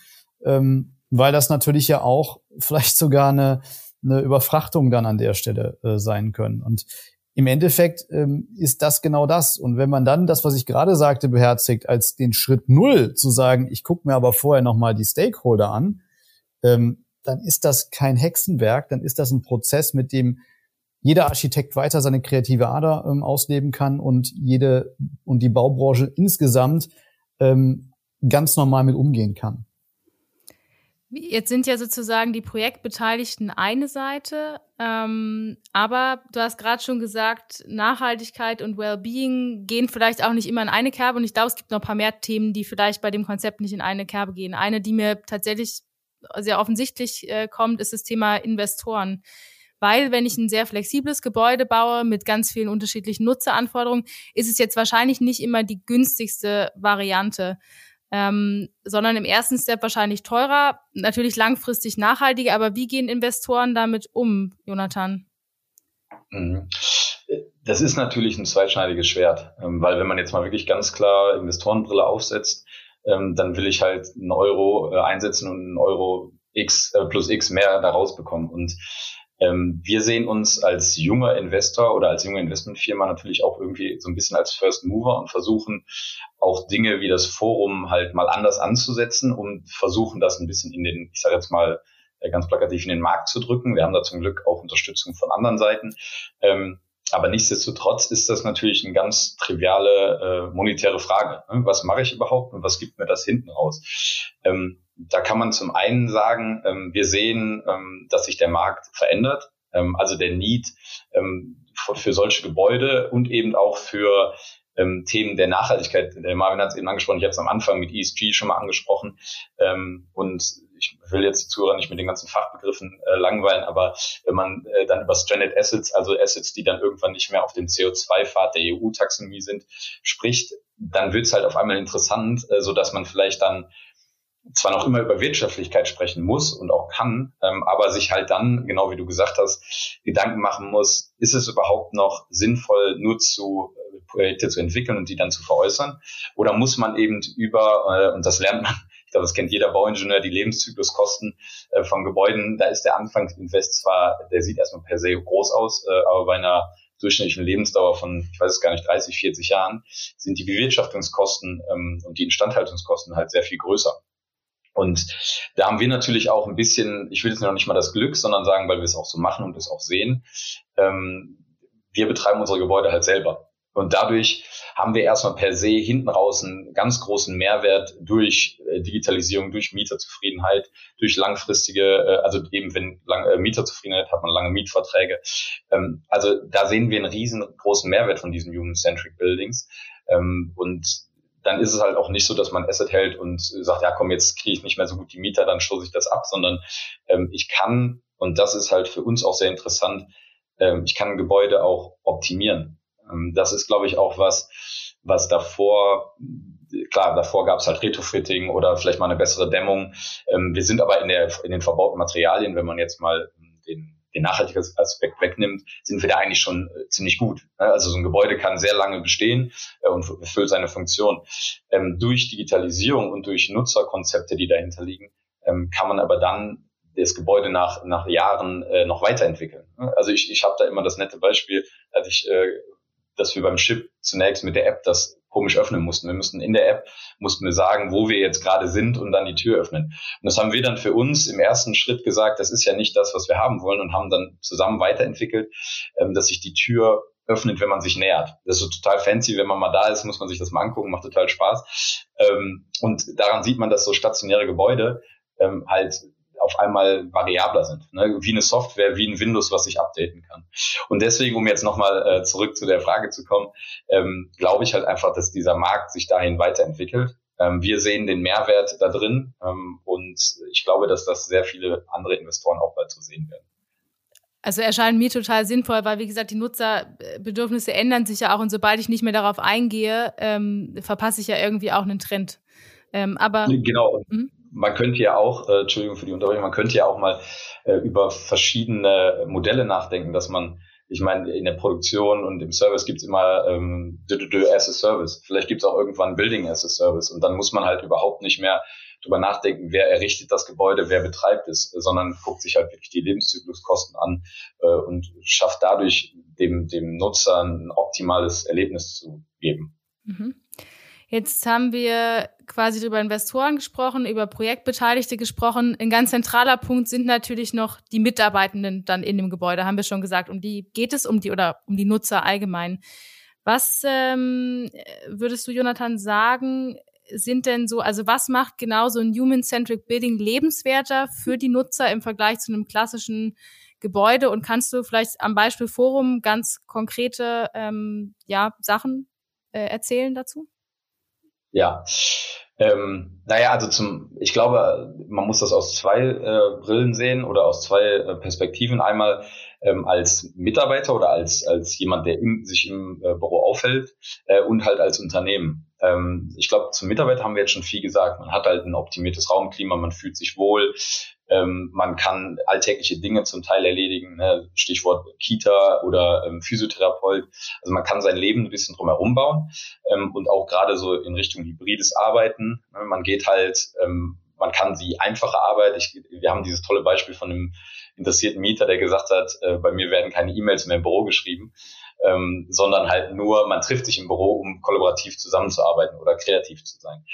C: ähm, weil das natürlich ja auch *laughs* vielleicht sogar eine, eine Überfrachtung dann an der Stelle äh, sein können. Und im Endeffekt ähm, ist das genau das. Und wenn man dann das, was ich gerade sagte, beherzigt, als den Schritt Null zu sagen, ich gucke mir aber vorher nochmal die Stakeholder an, ähm, dann ist das kein Hexenwerk, dann ist das ein Prozess, mit dem jeder Architekt weiter seine kreative Ader ähm, ausleben kann und jede und die Baubranche insgesamt ähm, ganz normal mit umgehen kann.
A: Jetzt sind ja sozusagen die Projektbeteiligten eine Seite, ähm, aber du hast gerade schon gesagt, Nachhaltigkeit und Wellbeing gehen vielleicht auch nicht immer in eine Kerbe und ich glaube, es gibt noch ein paar mehr Themen, die vielleicht bei dem Konzept nicht in eine Kerbe gehen. Eine, die mir tatsächlich sehr offensichtlich äh, kommt, ist das Thema Investoren weil wenn ich ein sehr flexibles Gebäude baue mit ganz vielen unterschiedlichen Nutzeranforderungen, ist es jetzt wahrscheinlich nicht immer die günstigste Variante, ähm, sondern im ersten Step wahrscheinlich teurer, natürlich langfristig nachhaltiger. Aber wie gehen Investoren damit um, Jonathan?
B: Mhm. Das ist natürlich ein zweischneidiges Schwert, ähm, weil wenn man jetzt mal wirklich ganz klar Investorenbrille aufsetzt, ähm, dann will ich halt einen Euro äh, einsetzen und einen Euro X äh, plus X mehr da rausbekommen. Und wir sehen uns als junger Investor oder als junge Investmentfirma natürlich auch irgendwie so ein bisschen als First Mover und versuchen auch Dinge wie das Forum halt mal anders anzusetzen und versuchen das ein bisschen in den, ich sage jetzt mal, äh, ganz plakativ in den Markt zu drücken. Wir haben da zum Glück auch Unterstützung von anderen Seiten. Ähm, aber nichtsdestotrotz ist das natürlich eine ganz triviale äh, monetäre Frage. Ne? Was mache ich überhaupt und was gibt mir das hinten raus? Da kann man zum einen sagen, ähm, wir sehen, ähm, dass sich der Markt verändert. Ähm, also der Need ähm, für, für, solche Gebäude und eben auch für ähm, Themen der Nachhaltigkeit. Der Marvin hat es eben angesprochen, ich habe es am Anfang mit ESG schon mal angesprochen. Ähm, und ich will jetzt die Zuhörer nicht mit den ganzen Fachbegriffen äh, langweilen, aber wenn man äh, dann über Stranded Assets, also Assets, die dann irgendwann nicht mehr auf dem CO2-Pfad der EU-Taxonomie sind, spricht, dann wird es halt auf einmal interessant, äh, so dass man vielleicht dann zwar noch immer über Wirtschaftlichkeit sprechen muss und auch kann, ähm, aber sich halt dann, genau wie du gesagt hast, Gedanken machen muss, ist es überhaupt noch sinnvoll, nur zu äh, Projekte zu entwickeln und die dann zu veräußern? Oder muss man eben über, äh, und das lernt man, *laughs* ich glaube, das kennt jeder Bauingenieur, die Lebenszykluskosten äh, von Gebäuden, da ist der Anfangsinvest zwar, der sieht erstmal per se groß aus, äh, aber bei einer durchschnittlichen Lebensdauer von, ich weiß es gar nicht, 30, 40 Jahren, sind die Bewirtschaftungskosten ähm, und die Instandhaltungskosten halt sehr viel größer. Und da haben wir natürlich auch ein bisschen, ich will jetzt noch nicht mal das Glück, sondern sagen, weil wir es auch so machen und es auch sehen, ähm, wir betreiben unsere Gebäude halt selber. Und dadurch haben wir erstmal per se hinten raus einen ganz großen Mehrwert durch äh, Digitalisierung, durch Mieterzufriedenheit, durch langfristige, äh, also eben wenn lang, äh, Mieterzufriedenheit hat man lange Mietverträge. Ähm, also da sehen wir einen riesengroßen Mehrwert von diesen Human-Centric Buildings. Ähm, und dann ist es halt auch nicht so, dass man Asset hält und sagt, ja komm, jetzt kriege ich nicht mehr so gut die Mieter, dann stoße ich das ab, sondern ähm, ich kann, und das ist halt für uns auch sehr interessant, ähm, ich kann Gebäude auch optimieren. Ähm, das ist, glaube ich, auch was, was davor, klar, davor gab es halt Retrofitting oder vielleicht mal eine bessere Dämmung. Ähm, wir sind aber in, der, in den verbauten Materialien, wenn man jetzt mal den den Nachhaltigkeitsaspekt wegnimmt, sind wir da eigentlich schon äh, ziemlich gut. Also so ein Gebäude kann sehr lange bestehen äh, und erfüllt seine Funktion. Ähm, durch Digitalisierung und durch Nutzerkonzepte, die dahinter liegen, ähm, kann man aber dann das Gebäude nach, nach Jahren äh, noch weiterentwickeln. Also ich, ich habe da immer das nette Beispiel, als ich, äh, dass wir beim Chip zunächst mit der App das komisch öffnen mussten. Wir mussten in der App, mussten wir sagen, wo wir jetzt gerade sind und dann die Tür öffnen. Und das haben wir dann für uns im ersten Schritt gesagt, das ist ja nicht das, was wir haben wollen und haben dann zusammen weiterentwickelt, ähm, dass sich die Tür öffnet, wenn man sich nähert. Das ist so total fancy, wenn man mal da ist, muss man sich das mal angucken, macht total Spaß. Ähm, und daran sieht man, dass so stationäre Gebäude ähm, halt auf einmal variabler sind. Ne? Wie eine Software, wie ein Windows, was sich updaten kann. Und deswegen, um jetzt nochmal äh, zurück zu der Frage zu kommen, ähm, glaube ich halt einfach, dass dieser Markt sich dahin weiterentwickelt. Ähm, wir sehen den Mehrwert da drin ähm, und ich glaube, dass das sehr viele andere Investoren auch bald so sehen werden.
A: Also erscheint mir total sinnvoll, weil wie gesagt, die Nutzerbedürfnisse ändern sich ja auch und sobald ich nicht mehr darauf eingehe, ähm, verpasse ich ja irgendwie auch einen Trend. Ähm, aber
B: genau. Mhm. Man könnte ja auch, äh, Entschuldigung für die Unterbrechung, man könnte ja auch mal äh, über verschiedene Modelle nachdenken, dass man ich meine, in der Produktion und im Service gibt's immer ähm, as a Service. Vielleicht gibt's auch irgendwann Building as a Service und dann muss man halt überhaupt nicht mehr drüber nachdenken, wer errichtet das Gebäude, wer betreibt es, sondern guckt sich halt wirklich die Lebenszykluskosten an äh, und schafft dadurch dem, dem Nutzer ein optimales Erlebnis zu geben. Mhm.
A: Jetzt haben wir quasi über Investoren gesprochen, über Projektbeteiligte gesprochen. Ein ganz zentraler Punkt sind natürlich noch die Mitarbeitenden dann in dem Gebäude, haben wir schon gesagt. Um die geht es um die oder um die Nutzer allgemein. Was ähm, würdest du, Jonathan, sagen, sind denn so, also was macht genau so ein Human-Centric Building lebenswerter für die Nutzer im Vergleich zu einem klassischen Gebäude? Und kannst du vielleicht am Beispiel Forum ganz konkrete ähm, ja, Sachen äh, erzählen dazu?
B: Ja. Ähm, naja, also zum, ich glaube, man muss das aus zwei äh, Brillen sehen oder aus zwei äh, Perspektiven. Einmal ähm, als Mitarbeiter oder als, als jemand, der im, sich im äh, Büro aufhält äh, und halt als Unternehmen. Ähm, ich glaube, zum Mitarbeiter haben wir jetzt schon viel gesagt. Man hat halt ein optimiertes Raumklima, man fühlt sich wohl, ähm, man kann alltägliche Dinge zum Teil erledigen, ne? Stichwort Kita oder ähm, Physiotherapeut. Also man kann sein Leben ein bisschen drumherum bauen ähm, und auch gerade so in Richtung hybrides Arbeiten. Ne? Man geht halt, ähm, man kann die einfache Arbeit, ich, wir haben dieses tolle Beispiel von einem interessierten Mieter, der gesagt hat, äh, bei mir werden keine E-Mails mehr im Büro geschrieben, ähm, sondern halt nur, man trifft sich im Büro, um kollaborativ zusammenzuarbeiten oder kreativ zu sein.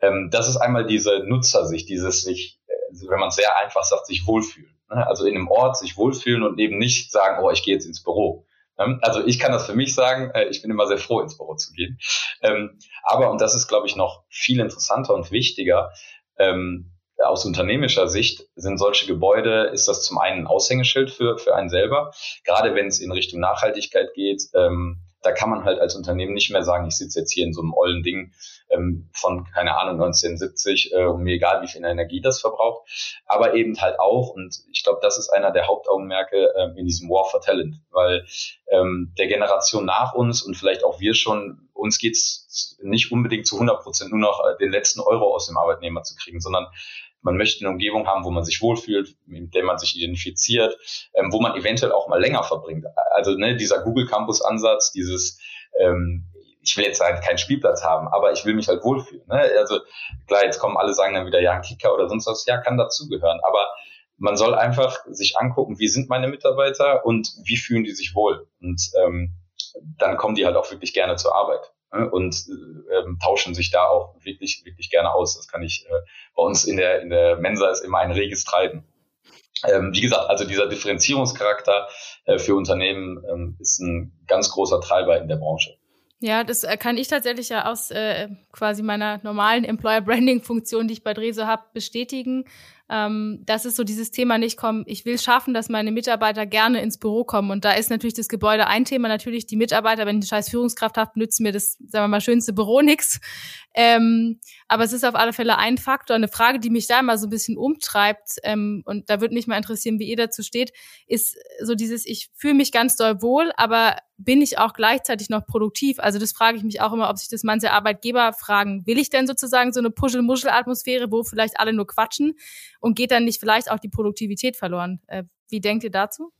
B: Ähm, das ist einmal diese Nutzersicht, dieses sich wenn man sehr einfach sagt, sich wohlfühlen. Ne? Also in einem Ort sich wohlfühlen und eben nicht sagen, oh, ich gehe jetzt ins Büro. Ähm, also ich kann das für mich sagen, äh, ich bin immer sehr froh, ins Büro zu gehen. Ähm, aber, und das ist, glaube ich, noch viel interessanter und wichtiger, ähm, aus unternehmischer Sicht sind solche Gebäude, ist das zum einen ein Aushängeschild für, für einen selber, gerade wenn es in Richtung Nachhaltigkeit geht. da kann man halt als Unternehmen nicht mehr sagen, ich sitze jetzt hier in so einem ollen Ding ähm, von, keine Ahnung, 1970, äh, und mir egal, wie viel Energie das verbraucht, aber eben halt auch, und ich glaube, das ist einer der Hauptaugenmerke äh, in diesem War for Talent, weil ähm, der Generation nach uns und vielleicht auch wir schon, uns geht's nicht unbedingt zu 100 Prozent nur noch äh, den letzten Euro aus dem Arbeitnehmer zu kriegen, sondern man möchte eine Umgebung haben, wo man sich wohlfühlt, mit der man sich identifiziert, ähm, wo man eventuell auch mal länger verbringt. Also ne, dieser Google Campus Ansatz, dieses ähm, ich will jetzt halt keinen Spielplatz haben, aber ich will mich halt wohlfühlen. Ne? Also klar, jetzt kommen alle sagen dann wieder, ja, ein Kicker oder sonst was, ja, kann dazugehören. Aber man soll einfach sich angucken, wie sind meine Mitarbeiter und wie fühlen die sich wohl. Und ähm, dann kommen die halt auch wirklich gerne zur Arbeit ne? und ähm, tauschen sich da auch wirklich, wirklich gerne aus. Das kann ich äh, bei uns in der, in der Mensa ist immer ein reges Treiben. Ähm, wie gesagt, also dieser Differenzierungscharakter äh, für Unternehmen ähm, ist ein ganz großer Treiber in der Branche.
A: Ja, das äh, kann ich tatsächlich ja aus äh, quasi meiner normalen Employer Branding Funktion, die ich bei Dreso habe, bestätigen. Ähm, das ist so dieses Thema nicht kommen. Ich will schaffen, dass meine Mitarbeiter gerne ins Büro kommen. Und da ist natürlich das Gebäude ein Thema. Natürlich die Mitarbeiter, wenn ich eine scheiß Führungskraft habe, nützt mir das, sagen wir mal, schönste Büro nix. Ähm, aber es ist auf alle Fälle ein Faktor. Eine Frage, die mich da mal so ein bisschen umtreibt, ähm, und da würde mich mal interessieren, wie ihr dazu steht, ist so dieses, ich fühle mich ganz doll wohl, aber bin ich auch gleichzeitig noch produktiv? Also das frage ich mich auch immer, ob sich das manche Arbeitgeber fragen. Will ich denn sozusagen so eine Puschel-Muschel-Atmosphäre, wo vielleicht alle nur quatschen und geht dann nicht vielleicht auch die Produktivität verloren? Äh, wie denkt ihr dazu?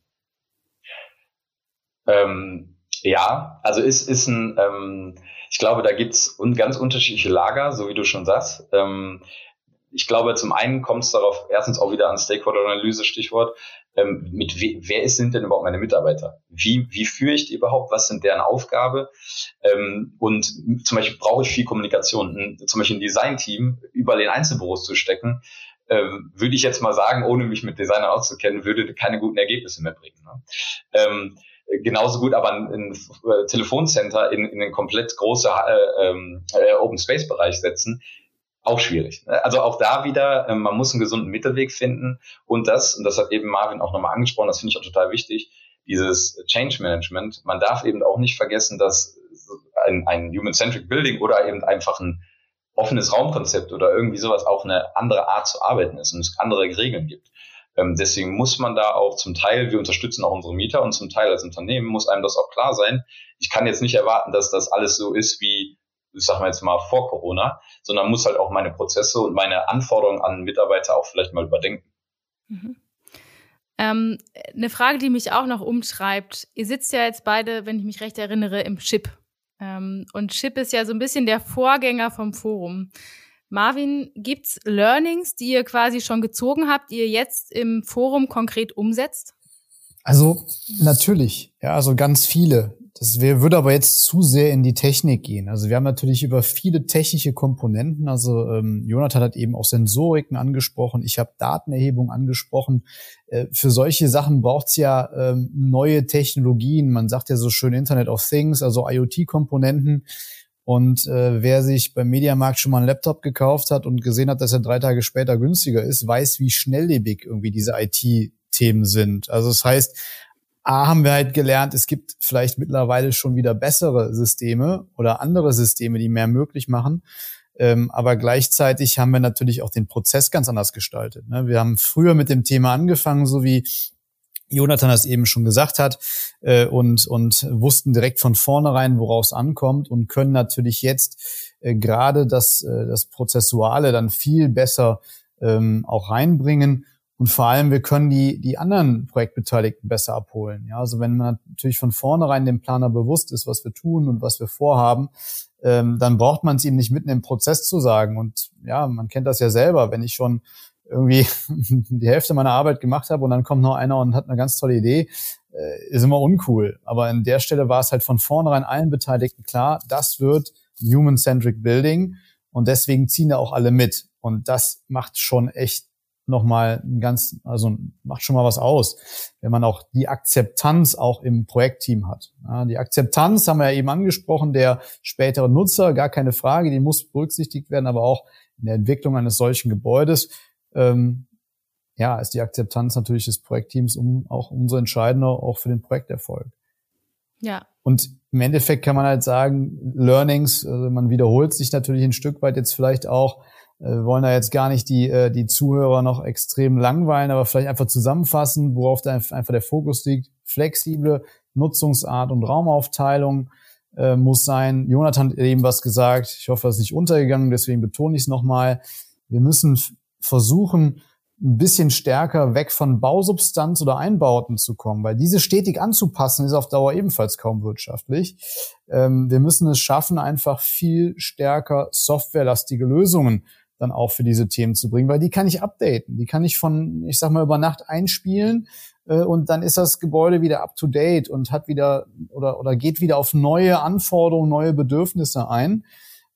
B: Ähm, ja, also ist, ist ein, ähm, ich glaube, da gibt's ganz unterschiedliche Lager, so wie du schon sagst. Ähm, ich glaube, zum einen kommt es darauf erstens auch wieder an Stakeholder-Analyse, Stichwort, ähm, mit we wer ist, sind denn überhaupt meine Mitarbeiter? Wie, wie führe ich die überhaupt? Was sind deren Aufgabe? Ähm, und zum Beispiel brauche ich viel Kommunikation. Zum Beispiel ein Design-Team überall in Einzelbüros zu stecken, ähm, würde ich jetzt mal sagen, ohne mich mit Designern auszukennen, würde keine guten Ergebnisse mehr bringen. Ne? Ähm, genauso gut aber ein, ein Telefoncenter in, in einen komplett große äh, ähm, äh, Open Space Bereich setzen, auch schwierig. Also auch da wieder, äh, man muss einen gesunden Mittelweg finden und das, und das hat eben Marvin auch nochmal angesprochen, das finde ich auch total wichtig, dieses Change Management. Man darf eben auch nicht vergessen, dass ein, ein Human-Centric Building oder eben einfach ein offenes Raumkonzept oder irgendwie sowas auch eine andere Art zu arbeiten ist und es andere Regeln gibt. Ähm, deswegen muss man da auch zum Teil, wir unterstützen auch unsere Mieter und zum Teil als Unternehmen muss einem das auch klar sein. Ich kann jetzt nicht erwarten, dass das alles so ist wie, ich sag mal jetzt mal vor Corona, sondern muss halt auch meine Prozesse und meine Anforderungen an Mitarbeiter auch vielleicht mal überdenken.
A: Mhm. Ähm, eine Frage, die mich auch noch umschreibt. Ihr sitzt ja jetzt beide, wenn ich mich recht erinnere, im Chip. Ähm, und Chip ist ja so ein bisschen der Vorgänger vom Forum. Marvin, gibt's Learnings, die ihr quasi schon gezogen habt, die ihr jetzt im Forum konkret umsetzt?
C: Also natürlich, ja, also ganz viele. Das wär, würde aber jetzt zu sehr in die Technik gehen. Also wir haben natürlich über viele technische Komponenten, also ähm, Jonathan hat eben auch Sensoriken angesprochen, ich habe Datenerhebung angesprochen. Äh, für solche Sachen braucht's ja ähm, neue Technologien. Man sagt ja so schön Internet of Things, also IoT-Komponenten. Und äh, wer sich beim Mediamarkt schon mal einen Laptop gekauft hat und gesehen hat, dass er drei Tage später günstiger ist, weiß, wie schnelllebig irgendwie diese IT-Themen sind. Also das heißt, A haben wir halt gelernt, es gibt vielleicht mittlerweile schon wieder bessere Systeme oder andere Systeme, die mehr möglich machen. Ähm, aber gleichzeitig haben wir natürlich auch den Prozess ganz anders gestaltet. Ne? Wir haben früher mit dem Thema angefangen, so wie Jonathan das eben schon gesagt hat, äh, und, und wussten direkt von vornherein, worauf es ankommt und können natürlich jetzt äh, gerade das, äh, das Prozessuale dann viel besser ähm, auch reinbringen und vor allem, wir können die, die anderen Projektbeteiligten besser abholen. Ja, also wenn man natürlich von vornherein dem Planer bewusst ist, was wir tun und was wir vorhaben, ähm, dann braucht man es ihm nicht mitten im Prozess zu sagen. Und ja, man kennt das ja selber, wenn ich schon irgendwie *laughs* die Hälfte meiner Arbeit gemacht habe und dann kommt noch einer und hat eine ganz tolle Idee, äh, ist immer uncool. Aber an der Stelle war es halt von vornherein allen Beteiligten klar, das wird Human-Centric Building und deswegen ziehen da auch alle mit. Und das macht schon echt nochmal ein ganz, also macht schon mal was aus, wenn man auch die Akzeptanz auch im Projektteam hat. Ja, die Akzeptanz haben wir ja eben angesprochen, der spätere Nutzer, gar keine Frage, die muss berücksichtigt werden, aber auch in der Entwicklung eines solchen Gebäudes, ähm, ja, ist die Akzeptanz natürlich des Projektteams um, auch umso entscheidender, auch für den Projekterfolg.
A: Ja.
C: Und im Endeffekt kann man halt sagen, Learnings, also man wiederholt sich natürlich ein Stück weit jetzt vielleicht auch, äh, wir wollen da jetzt gar nicht die, äh, die Zuhörer noch extrem langweilen, aber vielleicht einfach zusammenfassen, worauf da einfach der Fokus liegt. Flexible Nutzungsart und Raumaufteilung äh, muss sein. Jonathan hat eben was gesagt. Ich hoffe, das ist nicht untergegangen, deswegen betone ich es nochmal. Wir müssen versuchen, ein bisschen stärker weg von Bausubstanz oder Einbauten zu kommen, weil diese stetig anzupassen ist auf Dauer ebenfalls kaum wirtschaftlich. Ähm, wir müssen es schaffen, einfach viel stärker softwarelastige Lösungen dann auch für diese Themen zu bringen, weil die kann ich updaten, die kann ich von, ich sag mal, über Nacht einspielen äh, und dann ist das Gebäude wieder up to date und hat wieder oder, oder geht wieder auf neue Anforderungen, neue Bedürfnisse ein.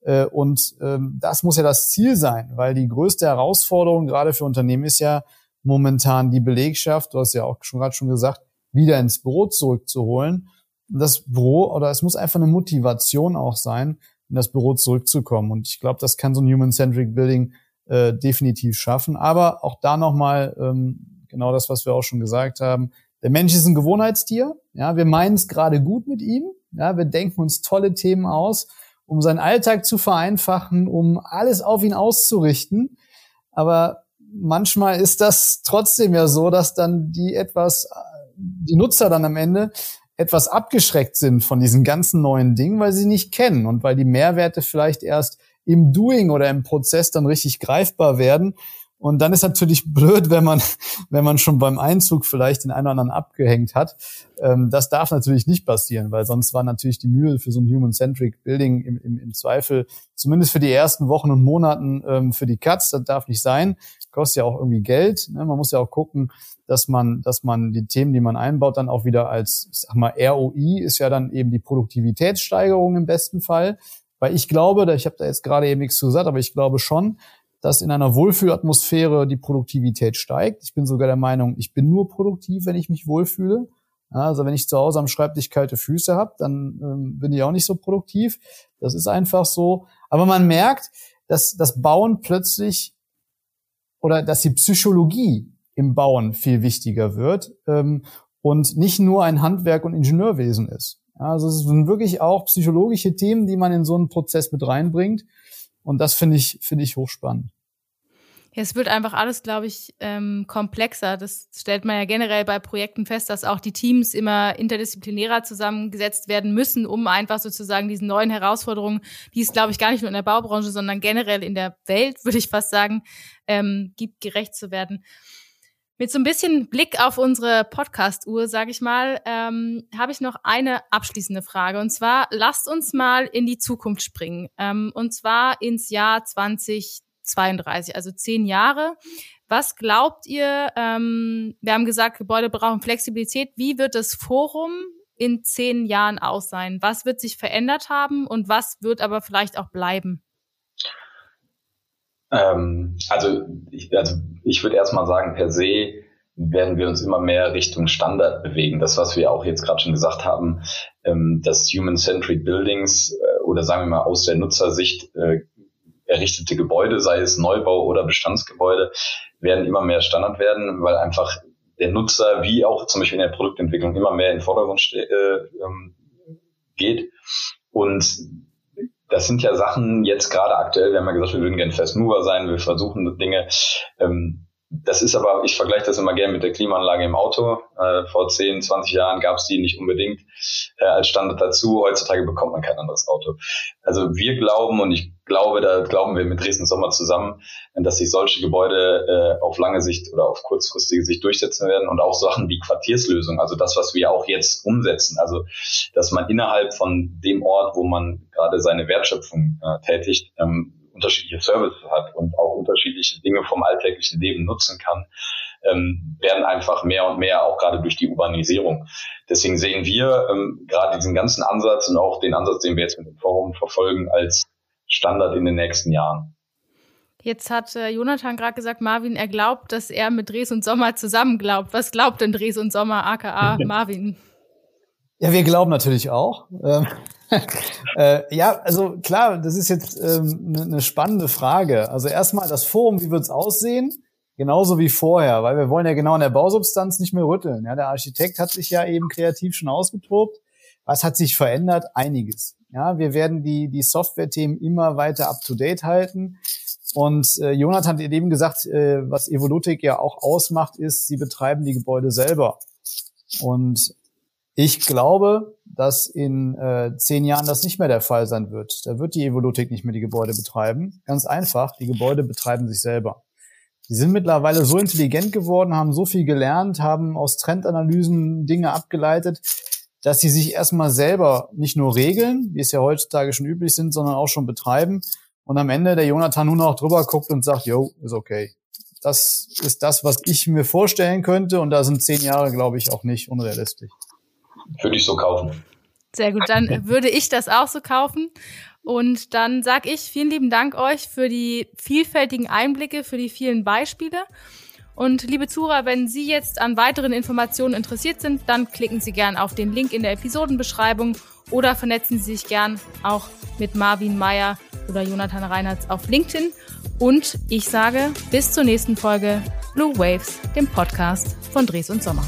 C: Äh, und ähm, das muss ja das Ziel sein, weil die größte Herausforderung gerade für Unternehmen ist ja momentan die Belegschaft, du hast ja auch schon gerade schon gesagt, wieder ins Büro zurückzuholen. Das Büro oder es muss einfach eine Motivation auch sein, in das Büro zurückzukommen. Und ich glaube, das kann so ein Human-Centric Building äh, definitiv schaffen. Aber auch da nochmal ähm, genau das, was wir auch schon gesagt haben. Der Mensch ist ein Gewohnheitstier. Ja, wir meinen es gerade gut mit ihm. Ja, wir denken uns tolle Themen aus, um seinen Alltag zu vereinfachen, um alles auf ihn auszurichten. Aber manchmal ist das trotzdem ja so, dass dann die etwas, die Nutzer dann am Ende etwas abgeschreckt sind von diesen ganzen neuen Dingen, weil sie nicht kennen und weil die Mehrwerte vielleicht erst im Doing oder im Prozess dann richtig greifbar werden. Und dann ist natürlich blöd, wenn man, *laughs* wenn man schon beim Einzug vielleicht den einen oder anderen abgehängt hat. Ähm, das darf natürlich nicht passieren, weil sonst war natürlich die Mühe für so ein Human-Centric Building im, im, im Zweifel, zumindest für die ersten Wochen und Monaten, ähm, für die Cuts. Das darf nicht sein. Kostet ja auch irgendwie Geld. Ne? Man muss ja auch gucken, dass man, dass man die Themen, die man einbaut, dann auch wieder als, ich sag mal, ROI ist ja dann eben die Produktivitätssteigerung im besten Fall. Weil ich glaube, ich habe da jetzt gerade eben nichts zu gesagt, aber ich glaube schon, dass in einer Wohlfühlatmosphäre die Produktivität steigt. Ich bin sogar der Meinung, ich bin nur produktiv, wenn ich mich wohlfühle. Also wenn ich zu Hause am Schreibtisch kalte Füße habe, dann ähm, bin ich auch nicht so produktiv. Das ist einfach so. Aber man merkt, dass das Bauen plötzlich oder dass die Psychologie im Bauen viel wichtiger wird ähm, und nicht nur ein Handwerk und Ingenieurwesen ist. Also es sind wirklich auch psychologische Themen, die man in so einen Prozess mit reinbringt. Und das finde ich, finde ich hochspannend.
A: Ja, es wird einfach alles, glaube ich, ähm, komplexer. Das stellt man ja generell bei Projekten fest, dass auch die Teams immer interdisziplinärer zusammengesetzt werden müssen, um einfach sozusagen diesen neuen Herausforderungen, die es, glaube ich, gar nicht nur in der Baubranche, sondern generell in der Welt, *laughs* würde ich fast sagen, ähm, gibt, gerecht zu werden. Mit so ein bisschen Blick auf unsere Podcast-Uhr, sage ich mal, ähm, habe ich noch eine abschließende Frage. Und zwar, lasst uns mal in die Zukunft springen. Ähm, und zwar ins Jahr 20 32, also zehn Jahre. Was glaubt ihr? Ähm, wir haben gesagt, Gebäude brauchen Flexibilität. Wie wird das Forum in zehn Jahren aus sein? Was wird sich verändert haben und was wird aber vielleicht auch bleiben?
B: Ähm, also, ich, also ich würde erstmal sagen, per se werden wir uns immer mehr Richtung Standard bewegen. Das, was wir auch jetzt gerade schon gesagt haben, ähm, dass Human-Centric Buildings äh, oder sagen wir mal aus der Nutzersicht äh, errichtete Gebäude, sei es Neubau oder Bestandsgebäude, werden immer mehr Standard werden, weil einfach der Nutzer wie auch zum Beispiel in der Produktentwicklung immer mehr in den Vordergrund äh, ähm, geht. Und das sind ja Sachen jetzt gerade aktuell, wir haben ja gesagt, wir würden gerne Fast Mover sein, wir versuchen Dinge. Ähm, das ist aber, ich vergleiche das immer gerne mit der Klimaanlage im Auto. Äh, vor 10, 20 Jahren gab es die nicht unbedingt äh, als Standard dazu. Heutzutage bekommt man kein anderes Auto. Also wir glauben und ich glaube, da glauben wir mit Dresden Sommer zusammen, dass sich solche Gebäude äh, auf lange Sicht oder auf kurzfristige Sicht durchsetzen werden und auch Sachen wie Quartierslösungen, also das, was wir auch jetzt umsetzen. Also dass man innerhalb von dem Ort, wo man gerade seine Wertschöpfung äh, tätigt, ähm, unterschiedliche Services hat und auch unterschiedliche Dinge vom alltäglichen Leben nutzen kann, ähm, werden einfach mehr und mehr, auch gerade durch die Urbanisierung. Deswegen sehen wir ähm, gerade diesen ganzen Ansatz und auch den Ansatz, den wir jetzt mit dem Forum verfolgen, als Standard in den nächsten Jahren.
A: Jetzt hat äh, Jonathan gerade gesagt, Marvin, er glaubt, dass er mit Dres und Sommer zusammen glaubt. Was glaubt denn Dres und Sommer, aka *laughs* Marvin?
C: Ja, wir glauben natürlich auch. Ähm, äh, ja, also klar, das ist jetzt ähm, eine ne spannende Frage. Also erstmal das Forum, wie wird's aussehen? Genauso wie vorher, weil wir wollen ja genau an der Bausubstanz nicht mehr rütteln. Ja, der Architekt hat sich ja eben kreativ schon ausgetobt. Was hat sich verändert? Einiges. Ja, wir werden die, die Software-Themen immer weiter up to date halten. Und äh, Jonathan hat eben gesagt, äh, was Evolutik ja auch ausmacht, ist, sie betreiben die Gebäude selber. Und ich glaube, dass in äh, zehn Jahren das nicht mehr der Fall sein wird. Da wird die Evolutik nicht mehr die Gebäude betreiben. Ganz einfach, die Gebäude betreiben sich selber. Die sind mittlerweile so intelligent geworden, haben so viel gelernt, haben aus Trendanalysen Dinge abgeleitet, dass sie sich erstmal selber nicht nur regeln, wie es ja heutzutage schon üblich sind, sondern auch schon betreiben. Und am Ende der Jonathan nur noch drüber guckt und sagt, yo, ist okay. Das ist das, was ich mir vorstellen könnte. Und da sind zehn Jahre, glaube ich, auch nicht unrealistisch
B: würde ich so kaufen.
A: Sehr gut, dann würde ich das auch so kaufen. Und dann sage ich vielen lieben Dank euch für die vielfältigen Einblicke, für die vielen Beispiele. Und liebe Zuhörer, wenn Sie jetzt an weiteren Informationen interessiert sind, dann klicken Sie gern auf den Link in der Episodenbeschreibung oder vernetzen Sie sich gern auch mit Marvin Meyer oder Jonathan Reinhardt auf LinkedIn. Und ich sage bis zur nächsten Folge Blue Waves, dem Podcast von Dres und Sommer.